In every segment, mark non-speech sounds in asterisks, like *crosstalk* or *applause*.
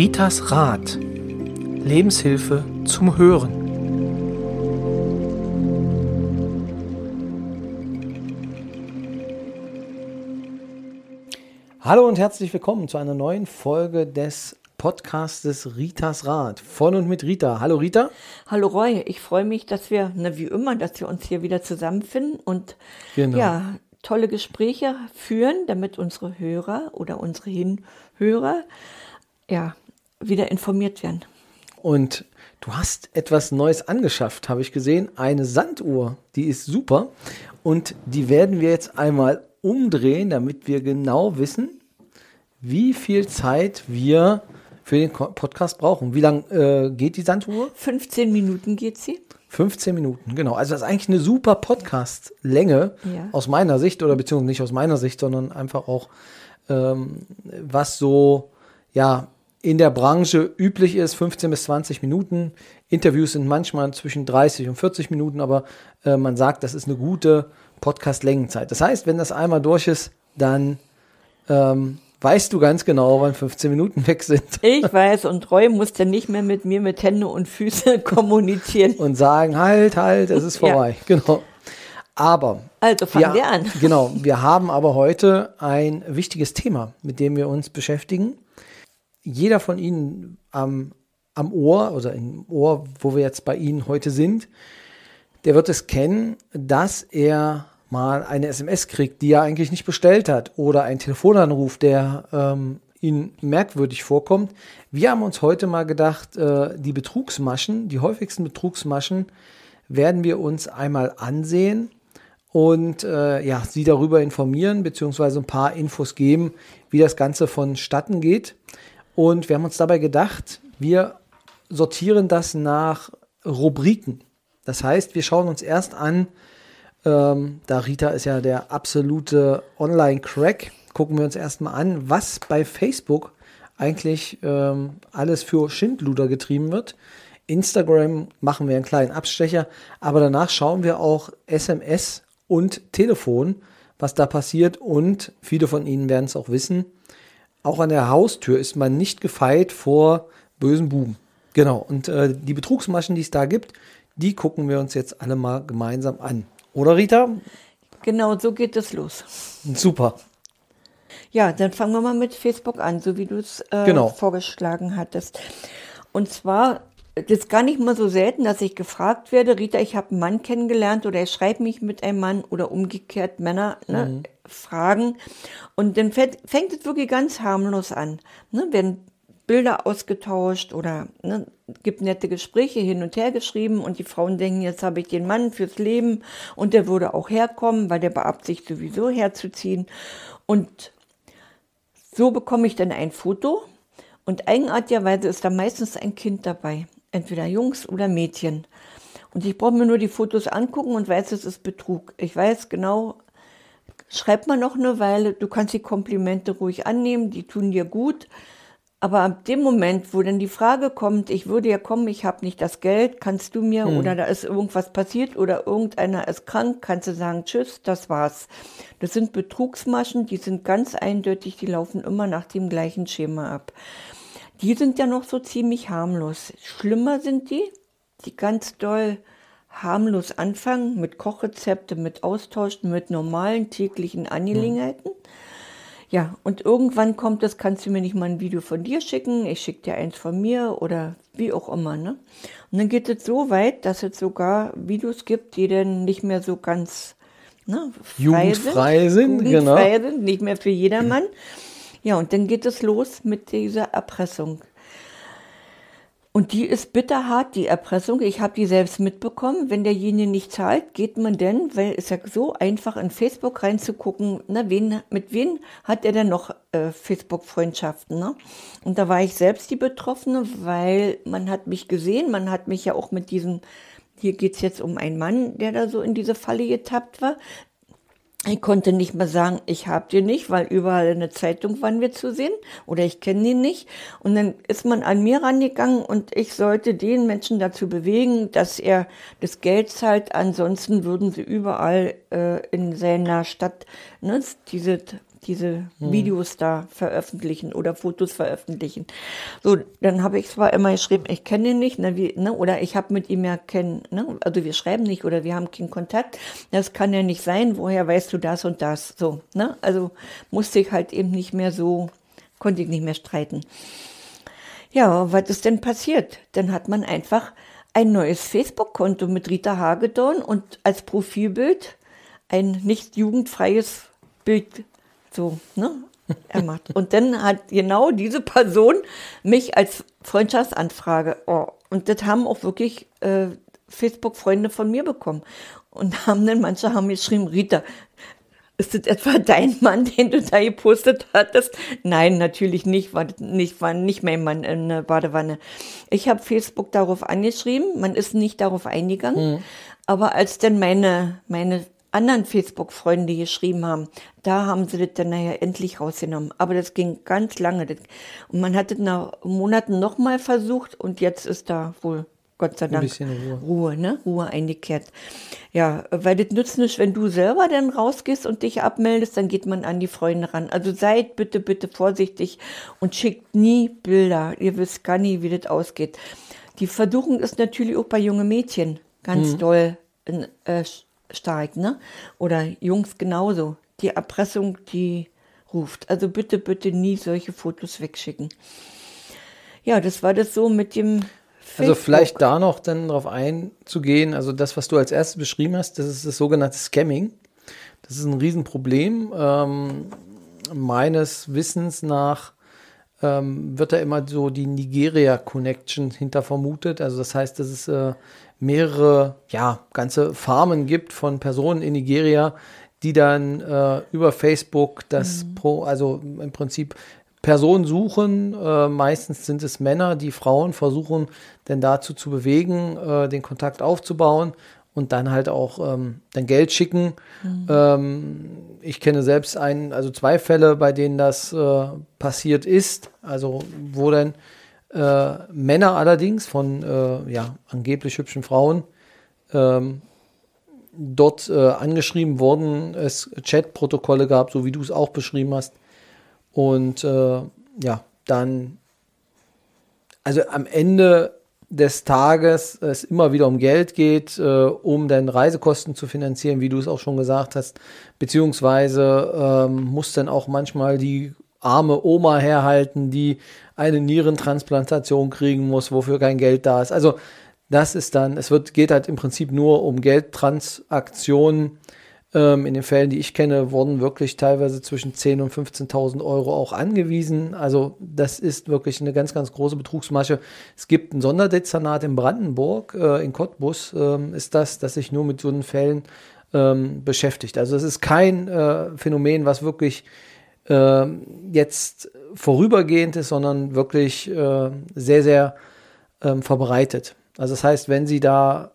Ritas Rat. Lebenshilfe zum Hören. Hallo und herzlich willkommen zu einer neuen Folge des Podcastes Ritas Rat. Von und mit Rita. Hallo Rita. Hallo Roy, ich freue mich, dass wir, na, wie immer, dass wir uns hier wieder zusammenfinden und Genau. ja, tolle Gespräche führen, damit unsere Hörer oder unsere Hinhörer ja, wieder informiert werden. Und du hast etwas Neues angeschafft, habe ich gesehen. Eine Sanduhr, die ist super. Und die werden wir jetzt einmal umdrehen, damit wir genau wissen, wie viel Zeit wir für den Podcast brauchen. Wie lang äh, geht die Sanduhr? 15 Minuten geht sie. 15 Minuten, genau. Also das ist eigentlich eine super Podcast-Länge Ja. aus meiner Sicht oder beziehungsweise nicht aus meiner Sicht, sondern einfach auch, ähm, was so, ja, in der Branche üblich ist, 15 bis 20 Minuten. Interviews sind manchmal zwischen 30 und 40 Minuten, aber äh, man sagt, das ist eine gute Podcast-Längenzeit. Das heißt, wenn das einmal durch ist, dann ähm, weißt du ganz genau, wann 15 Minuten *laughs* weg sind. Ich weiß, und Roy muss dann nicht mehr mit mir mit Hände und Füße *laughs* kommunizieren. und sagen, halt, halt, es ist Ja. vorbei. *laughs* Genau. Aber Also fangen wir an. Genau, wir haben aber heute ein wichtiges Thema, mit dem wir uns beschäftigen. Jeder von Ihnen am, am Ohr oder im Ohr, wo wir jetzt bei Ihnen heute sind, der wird es kennen, dass er mal eine SMS kriegt, die er eigentlich nicht bestellt hat, oder einen Telefonanruf, der ähm, Ihnen merkwürdig vorkommt. Wir haben uns heute mal gedacht, äh, die Betrugsmaschen, die häufigsten Betrugsmaschen, werden wir uns einmal ansehen und äh, ja, Sie darüber informieren, beziehungsweise ein paar Infos geben, wie das Ganze vonstatten geht. Und wir haben uns dabei gedacht, wir sortieren das nach Rubriken. Das heißt, wir schauen uns erst an, ähm, da Rita ist ja der absolute Online-Crack, gucken wir uns erstmal an, was bei Facebook eigentlich ähm, alles für Schindluder getrieben wird. Instagram machen wir einen kleinen Abstecher, aber danach schauen wir auch SMS und Telefon, was da passiert. Und viele von Ihnen werden es auch wissen, auch an der Haustür ist man nicht gefeit vor bösen Buben. Genau, und äh, die Betrugsmaschen, die es da gibt, die gucken wir uns jetzt alle mal gemeinsam an. Oder Rita? Genau, so geht es los. Super. Ja, dann fangen wir mal mit Facebook an, so wie du es äh, Genau. vorgeschlagen hattest. Und zwar, das ist gar nicht mal so selten, dass ich gefragt werde, Rita, ich habe einen Mann kennengelernt oder ich schreibe mich mit einem Mann oder umgekehrt Männer ne, fragen. Und dann fängt, fängt es wirklich ganz harmlos an. Ne, werden Bilder ausgetauscht oder ne, gibt nette Gespräche hin und her geschrieben und die Frauen denken, jetzt habe ich den Mann fürs Leben und der würde auch herkommen, weil der beabsichtigt sowieso herzuziehen. Und so bekomme ich dann ein Foto und eigenartigerweise ist da meistens ein Kind dabei, entweder Jungs oder Mädchen. Und ich brauche mir nur die Fotos angucken und weiß, es ist Betrug. Ich weiß genau, schreib mal noch eine Weile, du kannst die Komplimente ruhig annehmen, die tun dir gut. Aber ab dem Moment, wo dann die Frage kommt, ich würde ja kommen, ich habe nicht das Geld, kannst du mir oder da ist irgendwas passiert oder irgendeiner ist krank, kannst du sagen, tschüss, das war's. Das sind Betrugsmaschen, die sind ganz eindeutig, die laufen immer nach dem gleichen Schema ab. Die sind ja noch so ziemlich harmlos. Schlimmer sind die, die ganz doll harmlos anfangen mit Kochrezepte, mit Austauschen, mit normalen täglichen Angelegenheiten. Ja, und irgendwann kommt es, kannst du mir nicht mal ein Video von dir schicken, ich schicke dir eins von mir oder wie auch immer, ne? Und dann geht es so weit, dass es sogar Videos gibt, die dann nicht mehr so ganz ne, frei Jugendfrei sind, Jugendfrei sind, nicht mehr für jedermann. Ja, und dann geht es los mit dieser Erpressung. Und die ist bitterhart, die Erpressung. Ich habe die selbst mitbekommen. Wenn derjenige nicht zahlt, geht man denn, weil es ja so einfach in Facebook reinzugucken, ne, wen, mit wem hat er denn noch äh, Facebook-Freundschaften. Ne? Und da war ich selbst die Betroffene, weil man hat mich gesehen, man hat mich ja auch mit diesem, hier geht's jetzt um einen Mann, der da so in diese Falle getappt war. Ich konnte nicht mehr sagen, ich hab den nicht, weil überall in der Zeitung waren wir zu sehen oder ich kenne den nicht. Und dann ist man an mir rangegangen und ich sollte den Menschen dazu bewegen, dass er das Geld zahlt. Ansonsten würden sie überall äh, in seiner Stadt ne, diese diese Videos da veröffentlichen oder Fotos veröffentlichen. So, dann habe ich zwar immer geschrieben, ich kenne ihn nicht, ne, wie, ne, oder ich habe mit ihm ja keinen, ne, also wir schreiben nicht oder wir haben keinen Kontakt. Das kann ja nicht sein. Woher weißt du das und das? So, ne? Also musste ich halt eben nicht mehr so, konnte ich nicht mehr streiten. Ja, was ist denn passiert? Dann hat man einfach ein neues Facebook-Konto mit Rita Hagedorn und als Profilbild ein nicht jugendfreies Bild so, ne? Er macht. Und dann hat genau diese Person mich als Freundschaftsanfrage, oh, und das haben auch wirklich äh, Facebook-Freunde von mir bekommen. Und haben dann, manche haben geschrieben, Rita, ist das etwa dein Mann, den du da gepostet hattest? Nein, natürlich nicht, war nicht, war nicht mein Mann in der Badewanne. Ich habe Facebook darauf angeschrieben, man ist nicht darauf eingegangen. Mhm. Aber als dann meine, meine anderen Facebook-Freunde geschrieben haben, da haben sie das dann nachher endlich rausgenommen. Aber das ging ganz lange. Und man hat es nach Monaten nochmal versucht und jetzt ist da wohl Gott sei Dank. Ruhe. Ruhe, ne? Ruhe eingekehrt. Ja, weil das nützt nicht, wenn du selber dann rausgehst und dich abmeldest, dann geht man an die Freunde ran. Also seid bitte, bitte vorsichtig und schickt nie Bilder. Ihr wisst gar nie, wie das ausgeht. Die Versuchung ist natürlich auch bei jungen Mädchen ganz mhm. doll äh, stark, ne? Oder Jungs genauso. Die Erpressung, die ruft. Also bitte, bitte nie solche Fotos wegschicken. Ja, das war das so mit dem also vielleicht da noch dann darauf einzugehen, also das, was du als erstes beschrieben hast, das ist das sogenannte Scamming. Das ist ein Riesenproblem. Ähm, meines Wissens nach ähm, wird da immer so die Nigeria-Connection hinter vermutet. Also das heißt, dass es äh, mehrere, ja, ganze Farmen gibt von Personen in Nigeria, die dann äh, über Facebook das mhm. Pro, also im Prinzip Personen suchen. Äh, meistens sind es Männer, die Frauen versuchen, denn dazu zu bewegen, äh, den Kontakt aufzubauen und dann halt auch ähm, dann Geld schicken. Mhm. Ähm, ich kenne selbst einen, also zwei Fälle, bei denen das äh, passiert ist. Also wo dann äh, Männer allerdings von äh, ja angeblich hübschen Frauen ähm, dort äh, angeschrieben wurden, es Chatprotokolle gab, so wie du es auch beschrieben hast. Und äh, ja, dann, also am Ende des Tages es immer wieder um Geld geht, äh, um dann Reisekosten zu finanzieren, wie du es auch schon gesagt hast, beziehungsweise ähm, muss dann auch manchmal die arme Oma herhalten, die eine Nierentransplantation kriegen muss, wofür kein Geld da ist. Also das ist dann, es wird, geht halt im Prinzip nur um Geldtransaktionen ähm, in den Fällen, die ich kenne, wurden wirklich teilweise zwischen 10.000 und 15.000 Euro auch angewiesen. Also das ist wirklich eine ganz, ganz große Betrugsmasche. Es gibt ein Sonderdezernat in Brandenburg, äh, in Cottbus äh, ist das, das sich nur mit so einen Fällen ähm, beschäftigt. Also es ist kein äh, Phänomen, was wirklich ähm, jetzt vorübergehend ist, sondern wirklich äh, sehr, sehr ähm, verbreitet. Also das heißt, wenn Sie da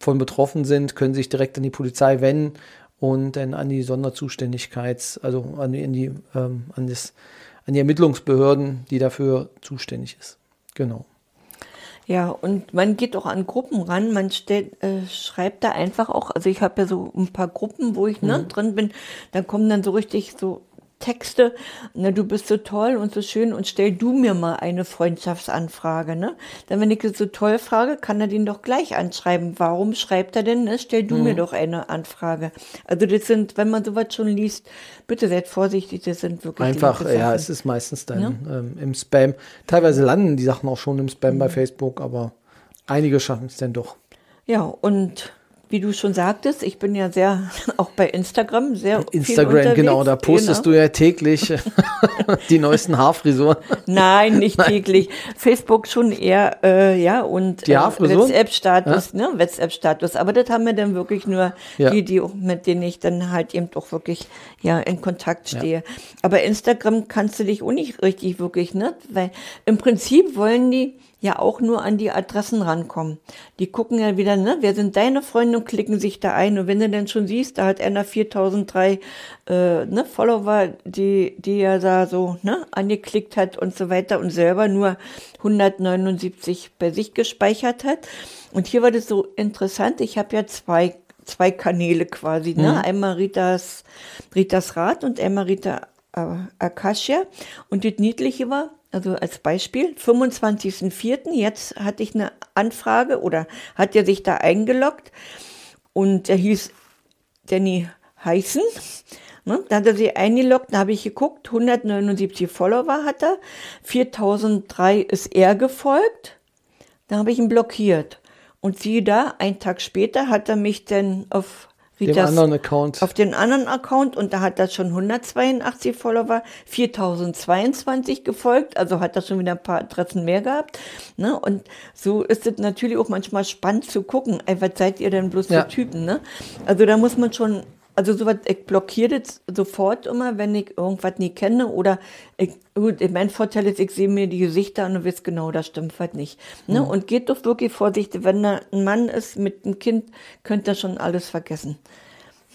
von betroffen sind, können Sie sich direkt an die Polizei wenden und dann an die Sonderzuständigkeits, also an die, an die, ähm, an das, an die Ermittlungsbehörden, die dafür zuständig ist. Genau. Ja, und man geht auch an Gruppen ran. Man stellt, äh, schreibt da einfach auch, also ich habe ja so ein paar Gruppen, wo ich ne, mhm. drin bin, da kommen dann so richtig so Texte, ne, du bist so toll und so schön und stell du mir mal eine Freundschaftsanfrage, ne? Dann, wenn ich das so toll frage, kann er den doch gleich anschreiben. Warum schreibt er denn, ne? Stell du mhm. mir doch eine Anfrage. Also das sind, wenn man sowas schon liest, bitte seid vorsichtig, das sind wirklich Einfach, ja, es ist meistens dann ja? ähm, im Spam. Teilweise landen die Sachen auch schon im Spam mhm. bei Facebook, aber einige schaffen es dann doch. Ja, und wie du schon sagtest, ich bin ja sehr, *laughs* auch bei Instagram sehr Instagram, genau, da postest genau. du ja täglich *laughs* die neuesten Haarfrisuren. Nein, nicht Nein. täglich. Facebook schon eher, äh, ja, und die äh, WhatsApp-Status, ja? ne, WhatsApp-Status. Aber das haben wir dann wirklich nur ja. die, die, mit denen ich dann halt eben doch wirklich, ja, in Kontakt stehe. Ja. Aber Instagram kannst du dich auch nicht richtig wirklich, ne, weil im Prinzip wollen die, ja auch nur an die Adressen rankommen. Die gucken ja wieder, ne, wer sind deine Freunde und klicken sich da ein. Und wenn du dann schon siehst, da hat einer 4003 äh, ne, Follower, die, die er da so ne, angeklickt hat und so weiter und selber nur 179 bei sich gespeichert hat. Und hier war das so interessant, ich habe ja zwei zwei Kanäle quasi, ne? Mhm. Einmal Ritas, Ritas Rat und einmal Rita Akasha. Und das Niedliche war, also als Beispiel, 25.04. Jetzt hatte ich eine Anfrage oder hat er sich da eingeloggt und er hieß Danny Heißen. Ne? Da hat er sich eingeloggt, da habe ich geguckt, 179 Follower hat er, 4003 ist er gefolgt, da habe ich ihn blockiert. Und siehe da, einen Tag später hat er mich dann auf Ritas, anderen Account. Auf den anderen Account und da hat er schon 182 Follower, 4022 gefolgt, also hat er schon wieder ein paar Adressen mehr gehabt. Ne? Und so ist es natürlich auch manchmal spannend zu gucken, ey, was seid ihr denn bloß für Typen? Ne? Also da muss man schon also sowas, ich blockiere das sofort immer, wenn ich irgendwas nie kenne. Oder ich, gut, mein Vorteil ist, ich sehe mir die Gesichter an und weiß genau, das stimmt was nicht. Ne? Mhm. Und geht doch wirklich vorsichtig, wenn da ein Mann ist mit einem Kind, könnt ihr schon alles vergessen.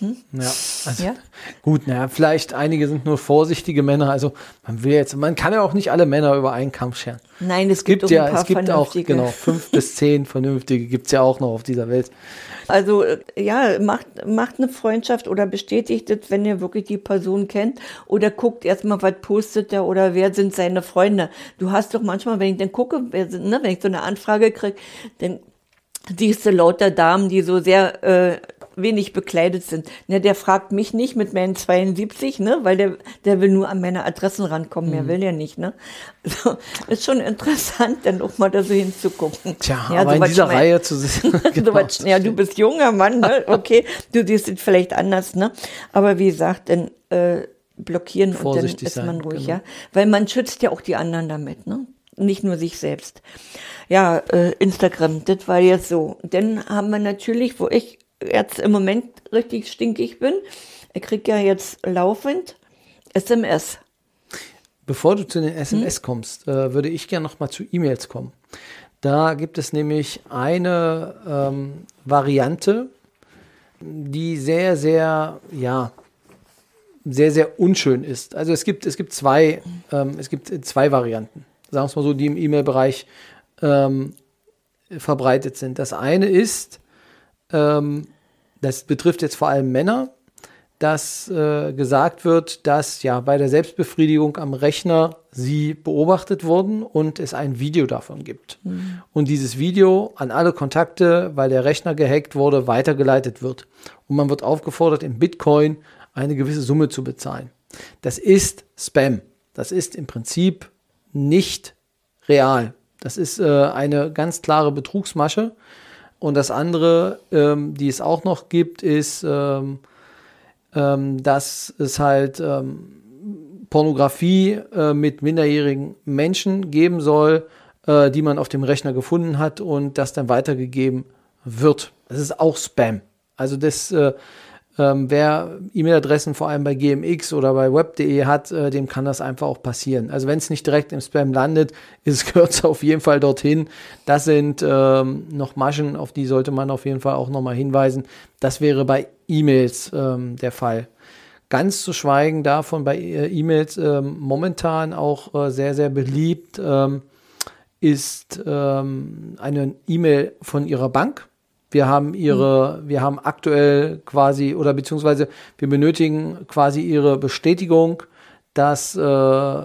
Hm? Ja, also ja? gut, naja, vielleicht einige sind nur vorsichtige Männer. Also man will jetzt, man kann ja auch nicht alle Männer über einen Kampf scheren. Nein, es gibt, gibt ja, es gibt auch genau fünf bis zehn vernünftige gibt es ja auch noch auf dieser Welt. Also äh, ja, macht, macht eine Freundschaft oder bestätigt es, wenn ihr wirklich die Person kennt oder guckt erstmal, was postet er oder wer sind seine Freunde. Du hast doch manchmal, wenn ich dann gucke, wer sind, ne, wenn ich so eine Anfrage kriege, dann siehst du lauter Damen, die so sehr äh, wenig bekleidet sind. Ne, der fragt mich nicht mit meinen 72, ne, weil der, der will nur an meine Adressen rankommen, mehr mhm. will er nicht, ne. *laughs* Also, ist schon interessant, dann auch mal da so hinzugucken. Tja, ja, aber so in dieser. Reihe zu sehen. *laughs* *laughs* genau. so ja, du bist junger Mann, ne? okay, du siehst es vielleicht anders, ne. Aber wie gesagt, dann äh, blockieren Vorsichtig und dann ist man ruhig, genau. ja. Weil man schützt ja auch die anderen damit, ne nicht nur sich selbst. Ja, äh, Instagram, das war jetzt so. Dann haben wir natürlich, wo ich jetzt im Moment richtig stinkig bin, ich kriege ja jetzt laufend SMS. Bevor du zu den SMS hm? kommst, äh, würde ich gerne noch mal zu E-Mails kommen. Da gibt es nämlich eine ähm, Variante, die sehr, sehr, ja, sehr, sehr unschön ist. Also es gibt, es gibt zwei, ähm, es gibt zwei Varianten, sagen wir es mal so, die im E-Mail-Bereich ähm, verbreitet sind. Das eine ist, ähm, das betrifft jetzt vor allem Männer, dass äh, gesagt wird, dass ja bei der Selbstbefriedigung am Rechner sie beobachtet wurden und es ein Video davon gibt. Mhm. Und dieses Video an alle Kontakte, weil der Rechner gehackt wurde, weitergeleitet wird. Und man wird aufgefordert, in Bitcoin eine gewisse Summe zu bezahlen. Das ist Spam. Das ist im Prinzip nicht real. Das ist äh, eine ganz klare Betrugsmasche. Und das andere, ähm, die es auch noch gibt, ist, ähm, ähm, dass es halt ähm, Pornografie äh, mit minderjährigen Menschen geben soll, äh, die man auf dem Rechner gefunden hat und das dann weitergegeben wird. Das ist auch Spam. Also das äh, ähm, wer E-Mail-Adressen vor allem bei GMX oder bei web.de hat, äh, dem kann das einfach auch passieren. Also wenn es nicht direkt im Spam landet, ist, *laughs* es auf jeden Fall dorthin. Das sind ähm, noch Maschen, auf die sollte man auf jeden Fall auch nochmal hinweisen. Das wäre bei E-Mails ähm, der Fall. Ganz zu schweigen davon, bei äh, E-Mails ähm, momentan auch äh, sehr, sehr beliebt ähm, ist ähm, eine E-Mail von Ihrer Bank wir haben ihre, wir haben aktuell quasi oder beziehungsweise wir benötigen quasi ihre Bestätigung, dass äh,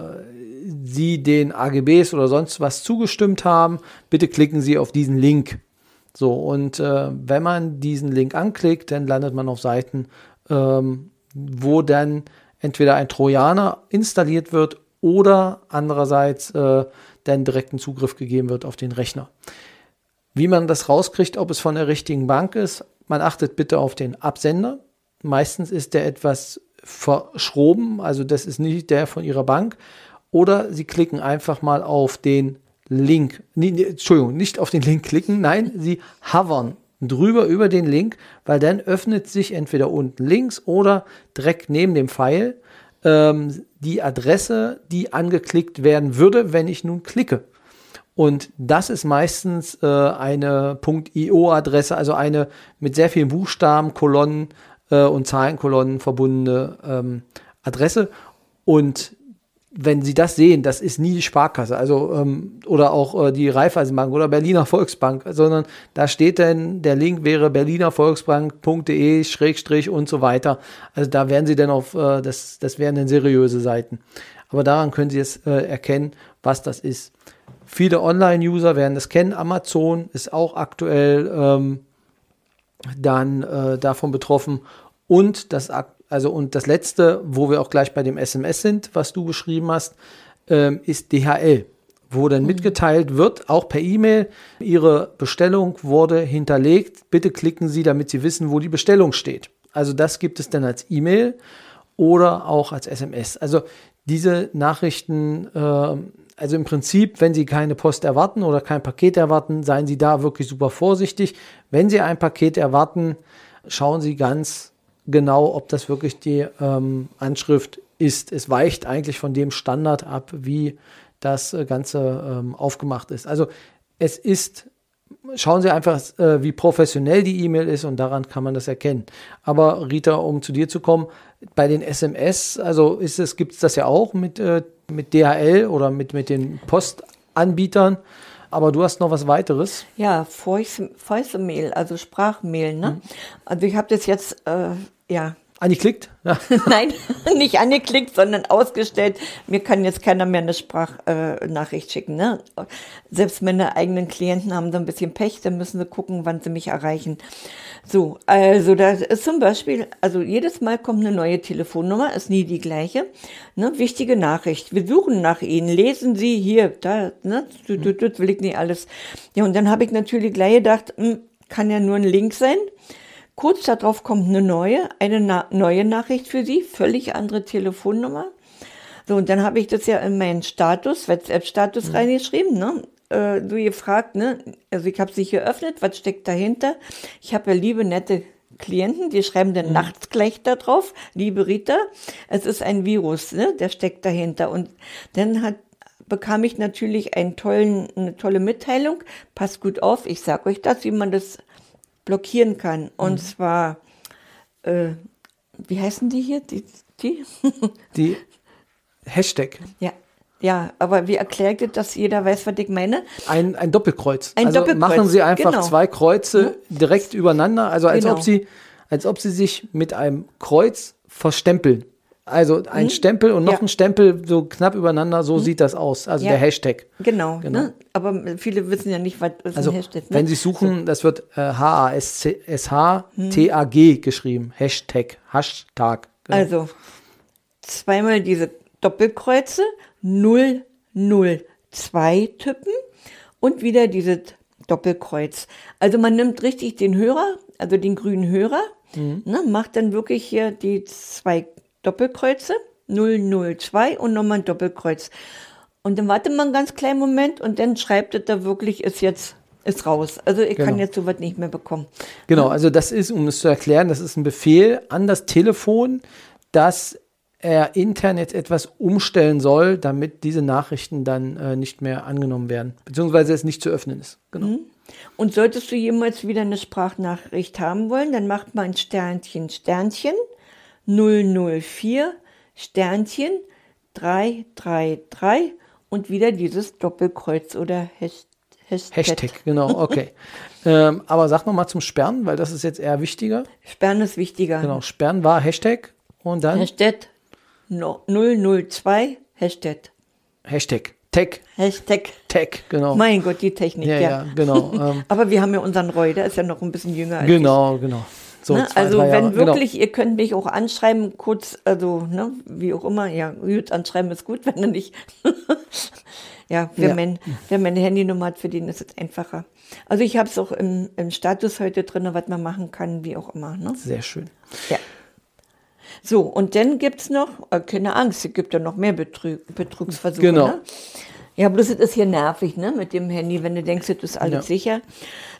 sie den AGBs oder sonst was zugestimmt haben. Bitte klicken Sie auf diesen Link. So, und äh, wenn man diesen Link anklickt, dann landet man auf Seiten, ähm, wo dann entweder ein Trojaner installiert wird oder andererseits äh, dann direkten Zugriff gegeben wird auf den Rechner. Wie man das rauskriegt, ob es von der richtigen Bank ist, man achtet bitte auf den Absender. Meistens ist der etwas verschroben, also das ist nicht der von Ihrer Bank. Oder Sie klicken einfach mal auf den Link. Nee, Entschuldigung, nicht auf den Link klicken, nein, Sie hovern drüber über den Link, weil dann öffnet sich entweder unten links oder direkt neben dem Pfeil ähm, die Adresse, die angeklickt werden würde, wenn ich nun klicke. Und das ist meistens äh, eine .io-Adresse, also eine mit sehr vielen Buchstaben, Kolonnen äh, und Zahlenkolonnen verbundene ähm, Adresse. Und wenn Sie das sehen, das ist nie die Sparkasse, also ähm, oder auch äh, die Raiffeisenbank oder Berliner Volksbank, sondern da steht dann, der Link wäre berlinervolksbank.de Schrägstrich und so weiter. Also da werden Sie dann auf, äh, das, das wären dann seriöse Seiten. Aber daran können Sie jetzt äh, erkennen, was das ist. Viele Online-User werden das kennen. Amazon ist auch aktuell ähm, dann äh, davon betroffen. Und das, also, und das letzte, wo wir auch gleich bei dem SMS sind, was du beschrieben hast, ähm, ist DHL, wo dann mhm. mitgeteilt wird, auch per E-Mail, Ihre Bestellung wurde hinterlegt. Bitte klicken Sie, damit Sie wissen, wo die Bestellung steht. Also das gibt es dann als E-Mail oder auch als SMS. Also diese Nachrichten äh, also im Prinzip, wenn Sie keine Post erwarten oder kein Paket erwarten, seien Sie da wirklich super vorsichtig. Wenn Sie ein Paket erwarten, schauen Sie ganz genau, ob das wirklich die ähm, Anschrift ist. Es weicht eigentlich von dem Standard ab, wie das äh, Ganze ähm, aufgemacht ist. Also es ist, schauen Sie einfach, äh, wie professionell die E-Mail ist und daran kann man das erkennen. Aber Rita, um zu dir zu kommen, bei den SMS, also ist es, gibt es das ja auch mit äh, mit DHL oder mit, mit den Postanbietern. Aber du hast noch was weiteres? Ja, Voice-Mail, also Sprachmail. Ne? Mhm. Also ich habe das jetzt, äh, ja, Angeklickt? Ja. Nein, nicht angeklickt, sondern ausgestellt. Mir kann jetzt keiner mehr eine Sprachnachricht äh, schicken. Ne? Selbst meine eigenen Klienten haben so ein bisschen Pech, dann müssen sie gucken, wann sie mich erreichen. So, also das ist zum Beispiel, also jedes Mal kommt eine neue Telefonnummer, ist nie die gleiche. Ne? Wichtige Nachricht. Wir suchen nach Ihnen. Lesen Sie hier, da, ne? Du, will ich nicht alles. Ja, und dann habe ich natürlich gleich gedacht, hm, kann ja nur ein Link sein. Kurz darauf kommt eine neue, eine na neue Nachricht für Sie, völlig andere Telefonnummer. So, und dann habe ich das ja in meinen Status, WhatsApp-Status mhm. reingeschrieben, ne? Äh, du gefragt, ne? Also ich habe sich geöffnet, was steckt dahinter? Ich habe ja liebe, nette Klienten, die schreiben dann mhm. nachts gleich da drauf, liebe Rita, es ist ein Virus, ne? der steckt dahinter. Und dann hat, bekam ich natürlich einen tollen, eine tolle Mitteilung. Passt gut auf, ich sage euch das, wie man das blockieren kann. Und mhm. zwar, äh, wie heißen die hier? Die, die? *laughs* die Hashtag. Ja. Ja, aber wie erklärt ihr, dass jeder weiß, was ich meine? Ein, ein Doppelkreuz. Ein also Doppelkreuz. machen Sie einfach genau. zwei Kreuze mhm. direkt übereinander, also als genau. ob Sie, als ob Sie sich mit einem Kreuz verstempeln. Also ein hm? Stempel und noch ja. ein Stempel so knapp übereneiner, so hm? sieht das aus. Also ja. der Hashtag. Genau. genau. Ne? Aber viele wissen ja nicht, was, also, ein Hashtag ist. Ne? Wenn Sie suchen, das wird äh, H-A-S-H-T-A-G hm. geschrieben. Hashtag. Hashtag. Genau. Also zweimal diese Doppelkreuze, 002 tippen und wieder dieses Doppelkreuz. Also man nimmt richtig den Hörer, also den grünen Hörer, mhm. ne, macht dann wirklich hier die zwei Doppelkreuze, 002 und nochmal ein Doppelkreuz. Und dann wartet man einen ganz kleinen Moment und dann schreibt er da wirklich, ist jetzt ist raus. Also ich genau. kann jetzt sowas nicht mehr bekommen. Genau, also das ist, um es zu erklären, das ist ein Befehl an das Telefon, dass er intern jetzt etwas umstellen soll, damit diese Nachrichten dann äh, nicht mehr angenommen werden, beziehungsweise es nicht zu öffnen ist. Genau. Mhm. Und solltest du jemals wieder eine Sprachnachricht haben wollen, dann macht man ein Sternchen, Sternchen 004 Sternchen 333 und wieder dieses Doppelkreuz oder Hashtag. Hashtag, genau, okay. *laughs* ähm, aber sag noch mal zum Sperren, weil das ist jetzt eher wichtiger. Sperren ist wichtiger. Genau, Sperren war Hashtag und dann? Hashtag 002 Hashtag. Hashtag. Tech. Hashtag. Tech, genau. Mein Gott, die Technik, ja. Ja, ja genau. *laughs* Ähm. aber wir haben ja unseren Roy, der ist ja noch ein bisschen jünger als Genau, ich. genau. So ne? zwei, also wenn genau. wirklich, genau. ihr könnt mich auch anschreiben, kurz, also ne, wie auch immer, ja, gut, anschreiben ist gut, *laughs* wenn er nicht. ja, wer, ja. Mein, wer meine Handynummer hat, für den ist es einfacher. Also ich habe es auch im, im Status heute drin, was man machen kann, wie auch immer. Ne? Sehr schön. Ja. So, und dann gibt es noch, äh, keine Angst, es gibt ja noch mehr Betrug, Betrugsversuche. Genau. Ne? Ja, bloß es ist hier nervig, ne, mit dem Handy, wenn du denkst, das ist alles ja. sicher.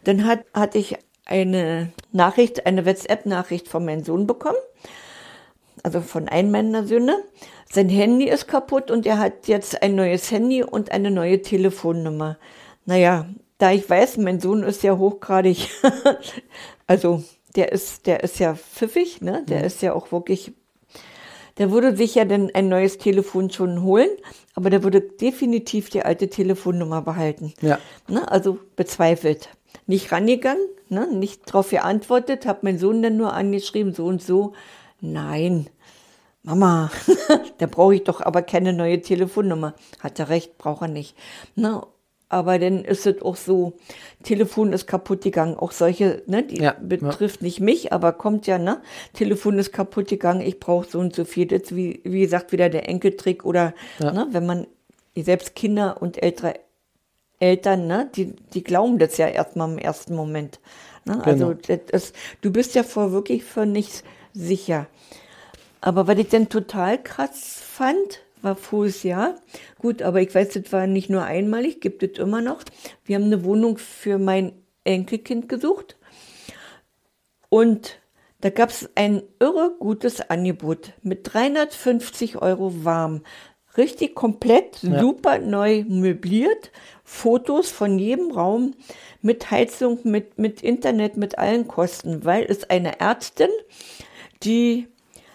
Dann hat, hatte ich eine Nachricht, eine WhatsApp-Nachricht von meinem Sohn bekommen, also von einem meiner Söhne. Sein Handy ist kaputt und er hat jetzt ein neues Handy und eine neue Telefonnummer. Naja, da ich weiß, mein Sohn ist ja hochgradig, *laughs* also der ist, der ist ja pfiffig, ne? Der mhm. ist ja auch wirklich, der würde sich ja dann ein neues Telefon schon holen, aber der würde definitiv die alte Telefonnummer behalten. Ja. Ne? Also bezweifelt. Nicht rangegangen, ne? nicht darauf geantwortet, habe mein Sohn dann nur angeschrieben, so und so. Nein, Mama, *laughs* da brauche ich doch aber keine neue Telefonnummer. Hat er recht, braucht er nicht. Ne? Aber dann ist es auch so, Telefon ist kaputt gegangen. Auch solche, ne, die Ja, betrifft nicht mich, aber kommt ja, ne? Telefon ist kaputt gegangen, ich brauche so und so viel. Das ist wie, wie gesagt, wieder der Enkeltrick oder, Ja. ne, wenn man, selbst Kinder und ältere Eltern, ne, die, die glauben das ja erstmal im ersten Moment. Ne? Also, das ist, du bist ja vor wirklich für nichts sicher. Aber was ich dann total krass fand, war voriges Jahr. Gut, aber ich weiß, das war nicht nur einmalig, gibt es immer noch. Wir haben eine Wohnung für mein Enkelkind gesucht. Und da gab es ein irre gutes Angebot mit 350 Euro warm. Richtig komplett, Ja. super neu möbliert. Fotos von jedem Raum mit Heizung, mit, mit Internet, mit allen Kosten, weil es eine Ärztin, die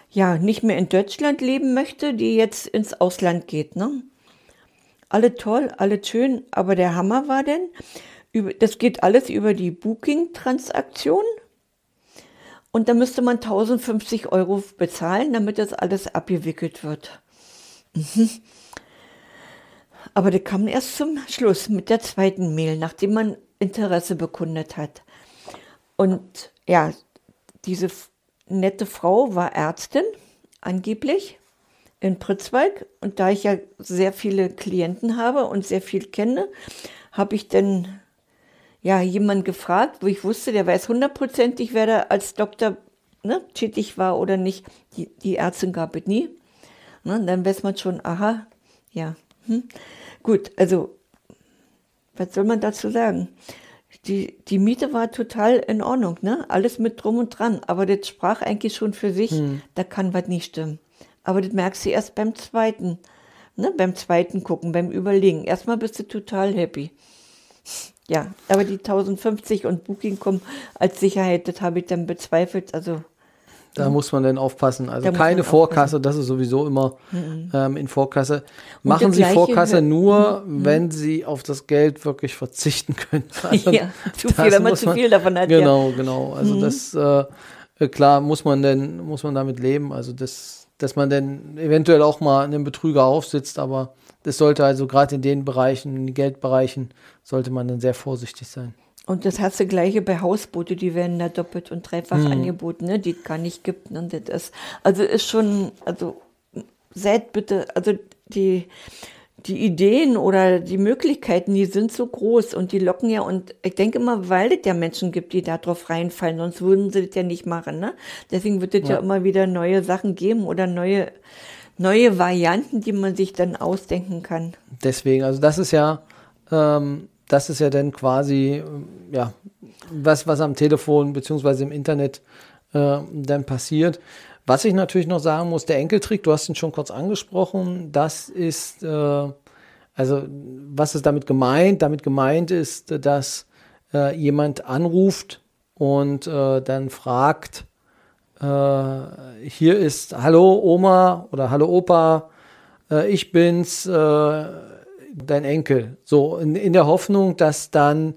ja nicht mehr in Deutschland leben möchte, die jetzt ins Ausland geht. Ne? Alle toll, alle schön, aber der Hammer war denn, das geht alles über die Booking-Transaktion. Und da müsste man 1050 Euro bezahlen, damit das alles abgewickelt wird. Mhm. Aber der kam erst zum Schluss mit der zweiten Mail, nachdem man Interesse bekundet hat. Und ja, diese nette Frau war Ärztin, angeblich, in Pritzwalk. Und da ich ja sehr viele Klienten habe und sehr viel kenne, habe ich dann ja, jemand gefragt, wo ich wusste, der weiß hundertprozentig, wer da als Doktor ne, tätig war oder nicht. Die, die Ärztin gab es nie. Ne, dann weiß man schon, aha, ja. Hm. Gut, also, was soll man dazu sagen? Die, die Miete war total in Ordnung, ne? Alles mit drum und dran. Aber das sprach eigentlich schon für sich, da kann was nicht stimmen. Aber das merkst du erst beim zweiten, ne? Beim zweiten gucken, beim Überlegen. Erstmal bist du total happy. Ja, aber die 1050 und Booking kommen als Sicherheit, das habe ich dann bezweifelt. Also, Da muss man dann aufpassen. Also Da keine Vorkasse, das ist sowieso immer ähm, in Vorkasse. Machen Sie Vorkasse nur, wenn Sie auf das Geld wirklich verzichten können. *laughs* Also Ja, zu viel, wenn man zu viel davon hat, ja. Mhm. Genau, genau. Also das, äh, klar, muss man denn, muss man damit leben. Also das, dass man dann eventuell auch mal einen Betrüger aufsitzt, aber das sollte also gerade in den Bereichen, in den Geldbereichen, sollte man dann sehr vorsichtig sein. Und das hast du gleiche bei Hausboote, die werden da doppelt und dreifach Mhm. angeboten, ne, die es gar nicht gibt. Ne, das ist, also ist schon, also seid bitte, also die, die Ideen oder die Möglichkeiten, die sind so groß und die locken ja und ich denke immer, weil es ja Menschen gibt, die da drauf reinfallen, sonst würden sie das ja nicht machen. Ne? Deswegen wird es ja. Ja. immer wieder neue Sachen geben oder neue, neue Varianten, die man sich dann ausdenken kann. Deswegen, also das ist ja, ähm, das ist ja dann quasi, ähm, ja, was, was am Telefon beziehungsweise im Internet äh, dann passiert. Was ich natürlich noch sagen muss, der Enkeltrick, du hast ihn schon kurz angesprochen, das ist, äh, also was ist damit gemeint? Damit gemeint ist, dass äh, jemand anruft und äh, dann fragt, äh, hier ist Hallo Oma oder Hallo Opa, äh, ich bin's, äh, dein Enkel. So, in, in der Hoffnung, dass dann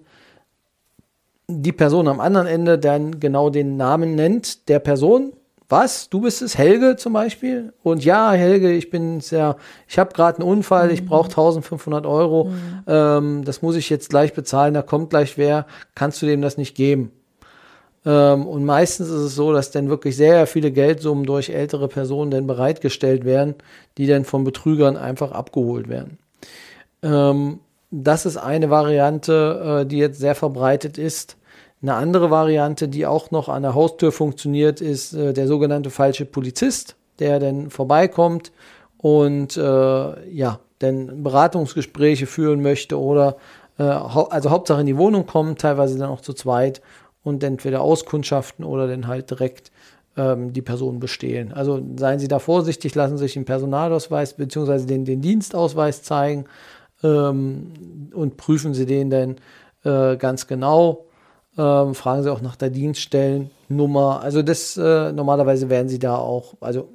die Person am anderen Ende dann genau den Namen nennt der Person. Was? Du bist es, Helge zum Beispiel? Und ja, Helge, ich bin ja, ich habe gerade einen Unfall, ich brauche 1500 Euro, ähm, das muss ich jetzt gleich bezahlen, da kommt gleich wer, kannst du dem das nicht geben? Ähm, und meistens ist es so, dass dann wirklich sehr viele Geldsummen durch ältere Personen dann bereitgestellt werden, die dann von Betrügern einfach abgeholt werden. Ähm, das ist eine Variante, äh, die jetzt sehr verbreitet ist. Eine andere Variante, die auch noch an der Haustür funktioniert, ist äh, der sogenannte falsche Polizist, der dann vorbeikommt und äh, ja, dann Beratungsgespräche führen möchte oder äh, also Hauptsache in die Wohnung kommen, teilweise dann auch zu zweit und entweder auskundschaften oder dann halt direkt ähm, die Person bestehlen. Also seien Sie da vorsichtig, lassen Sie sich den Personalausweis bzw. Den, den Dienstausweis zeigen ähm, und prüfen Sie den dann äh, ganz genau. Ähm, fragen Sie auch nach der Dienststellennummer. Also das äh, normalerweise werden Sie da auch, also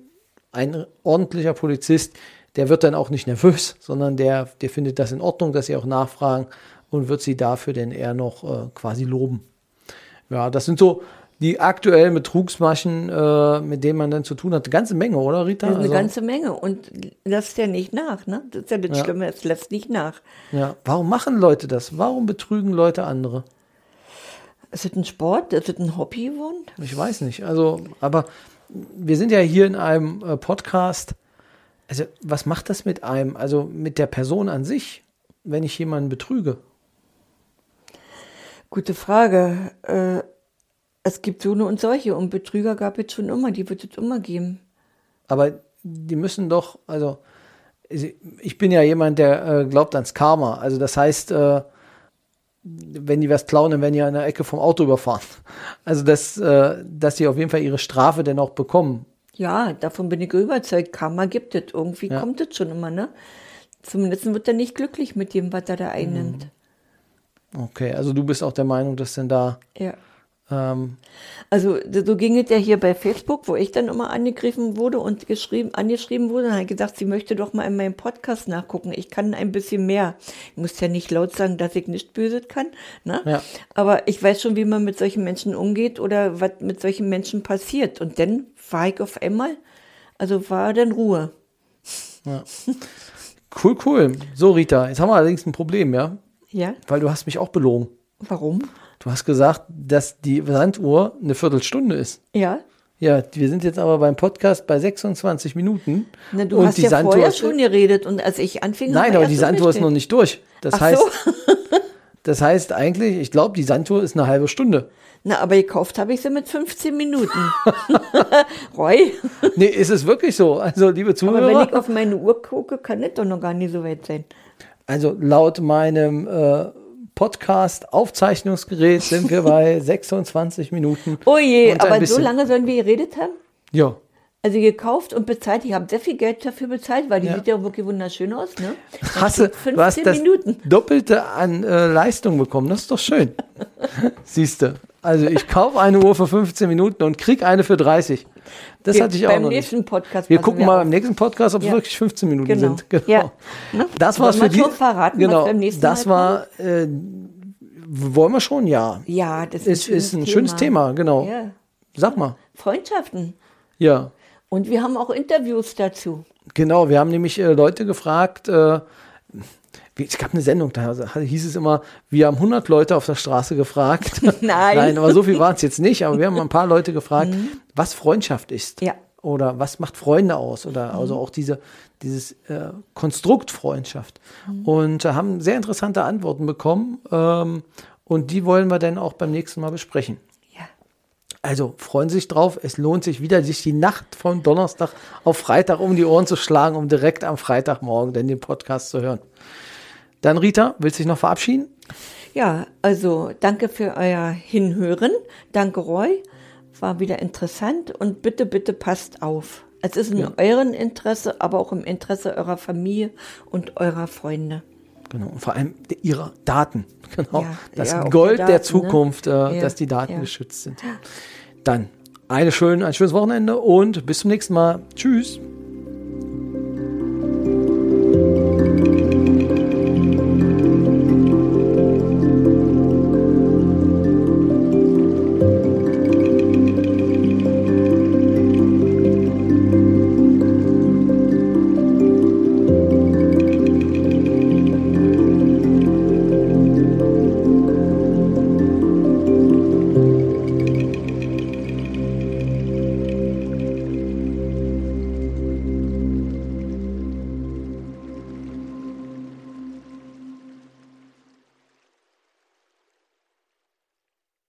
ein ordentlicher Polizist, der wird dann auch nicht nervös, sondern der, der findet das in Ordnung, dass sie auch nachfragen und wird sie dafür denn eher noch äh, quasi loben. Ja, das sind so die aktuellen Betrugsmaschen, äh, mit denen man dann zu tun hat. Eine ganze Menge, oder Rita? Ist eine Also- ganze Menge und lässt ja nicht nach, ne? Das ist ja das Ja. Schlimme, es lässt nicht nach. Ja, warum machen Leute das? Warum betrügen Leute andere? Ist es ein Sport? Ist es ein Hobby geworden? Ich weiß nicht. Also, aber wir sind ja hier in einem äh, Podcast. Also, was macht das mit einem? Also mit der Person an sich, wenn ich jemanden betrüge? Gute Frage. Äh, es gibt so eine und solche und Betrüger gab es schon immer, die wird es immer geben. Aber die müssen doch, also ich bin ja jemand, der äh, glaubt ans Karma. Also das heißt, äh, wenn die was klauen, dann werden die an der Ecke vom Auto überfahren. *laughs* Also dass, äh, dass sie auf jeden Fall ihre Strafe dann auch bekommen. Ja, davon bin ich überzeugt. Karma gibt es. Irgendwie Ja. kommt es schon immer, ne? Zumindest wird er nicht glücklich mit dem, was er da einnimmt. Okay, also du bist auch der Meinung, dass denn da Ja. Ähm, Also so ging es ja hier bei Facebook, wo ich dann immer angegriffen wurde und geschrieben, angeschrieben wurde und hat gesagt, sie möchte doch mal in meinem Podcast nachgucken. Ich kann ein bisschen mehr. Ich muss ja nicht laut sagen, dass ich nicht böse kann. Ne? Ja. Aber ich weiß schon, wie man mit solchen Menschen umgeht oder was mit solchen Menschen passiert. Und dann war ich auf einmal, also war dann Ruhe. cool, cool. So, Rita, jetzt haben wir allerdings ein Problem, ja? Ja, Weil du hast mich auch belogen. warum? Du hast gesagt, dass die Sanduhr eine Viertelstunde ist. Ja, Ja, wir sind jetzt aber beim Podcast bei 26 Minuten. Na, du Und hast die ja Sanduhr vorher schon geredet und als ich anfing, Nein, aber die Sanduhr ist noch nicht durch. Das Ach heißt, so. *laughs* das heißt eigentlich, ich glaube, die Sanduhr ist eine halbe Stunde. Na, aber gekauft habe ich sie mit 15 Minuten. *laughs* *laughs* Roy, Nee, ist es wirklich so? Also, liebe aber wenn ich Zuhörer, auf meine Uhr gucke, kann das doch noch gar nicht so weit sein. also laut meinem äh, Podcast-Aufzeichnungsgerät sind wir bei *laughs* 26 Minuten. Oh je, aber so lange sollen wir geredet haben? Ja. Also gekauft und bezahlt. Ich habe sehr viel Geld dafür bezahlt, weil die Ja. sieht ja wirklich wunderschön aus. Ne? Hast du, steht du hast 15 das Minuten. Doppelte an äh, Leistung bekommen. Das ist doch schön. *laughs* Siehst du. Also ich kaufe eine Uhr für 15 Minuten und krieg eine für 30. Das Wir- hatte ich auch beim noch nicht. Wir gucken wir mal auf. im nächsten Podcast, ob es Ja. wirklich 15 Minuten Genau. sind. *laughs* Genau. Ja. Ne? Das war's für die. verraten, genau. beim nächsten das war. Äh, wollen wir schon? Ja. Ja, das Ist, ist ein schönes Thema, genau. Ja. Sag mal. Freundschaften. Ja. Und wir haben auch Interviews dazu. Genau, wir haben nämlich äh, Leute gefragt, äh, es gab eine Sendung, da hieß es immer, wir haben 100 Leute auf der Straße gefragt. *laughs* Nein. Nein, aber so viel waren es jetzt nicht, aber wir haben ein paar Leute gefragt, was Freundschaft ist. Ja. Oder was macht Freunde aus? Oder also auch diese, dieses äh, Konstrukt Freundschaft. Und äh, haben sehr interessante Antworten bekommen. Ähm, und die wollen wir dann auch beim nächsten Mal besprechen. Ja. Also freuen Sie sich drauf. Es lohnt sich wieder, sich die Nacht von Donnerstag auf Freitag um die Ohren zu schlagen, um direkt am Freitagmorgen dann den Podcast zu hören. Dann Rita, willst du dich noch verabschieden? Ja, also danke für euer Hinhören. Danke, Roy. War wieder interessant und bitte, bitte passt auf. Es ist in eurem Interesse, aber auch im Interesse eurer Familie und eurer Freunde. Genau. Und vor allem ihrer Daten. *laughs* Genau. Ja, das ja, Gold die der Daten, ne? Zukunft, äh, Ja, dass die Daten ja. geschützt sind. Dann eine schön, ein schönes Wochenende und bis zum nächsten Mal. Tschüss.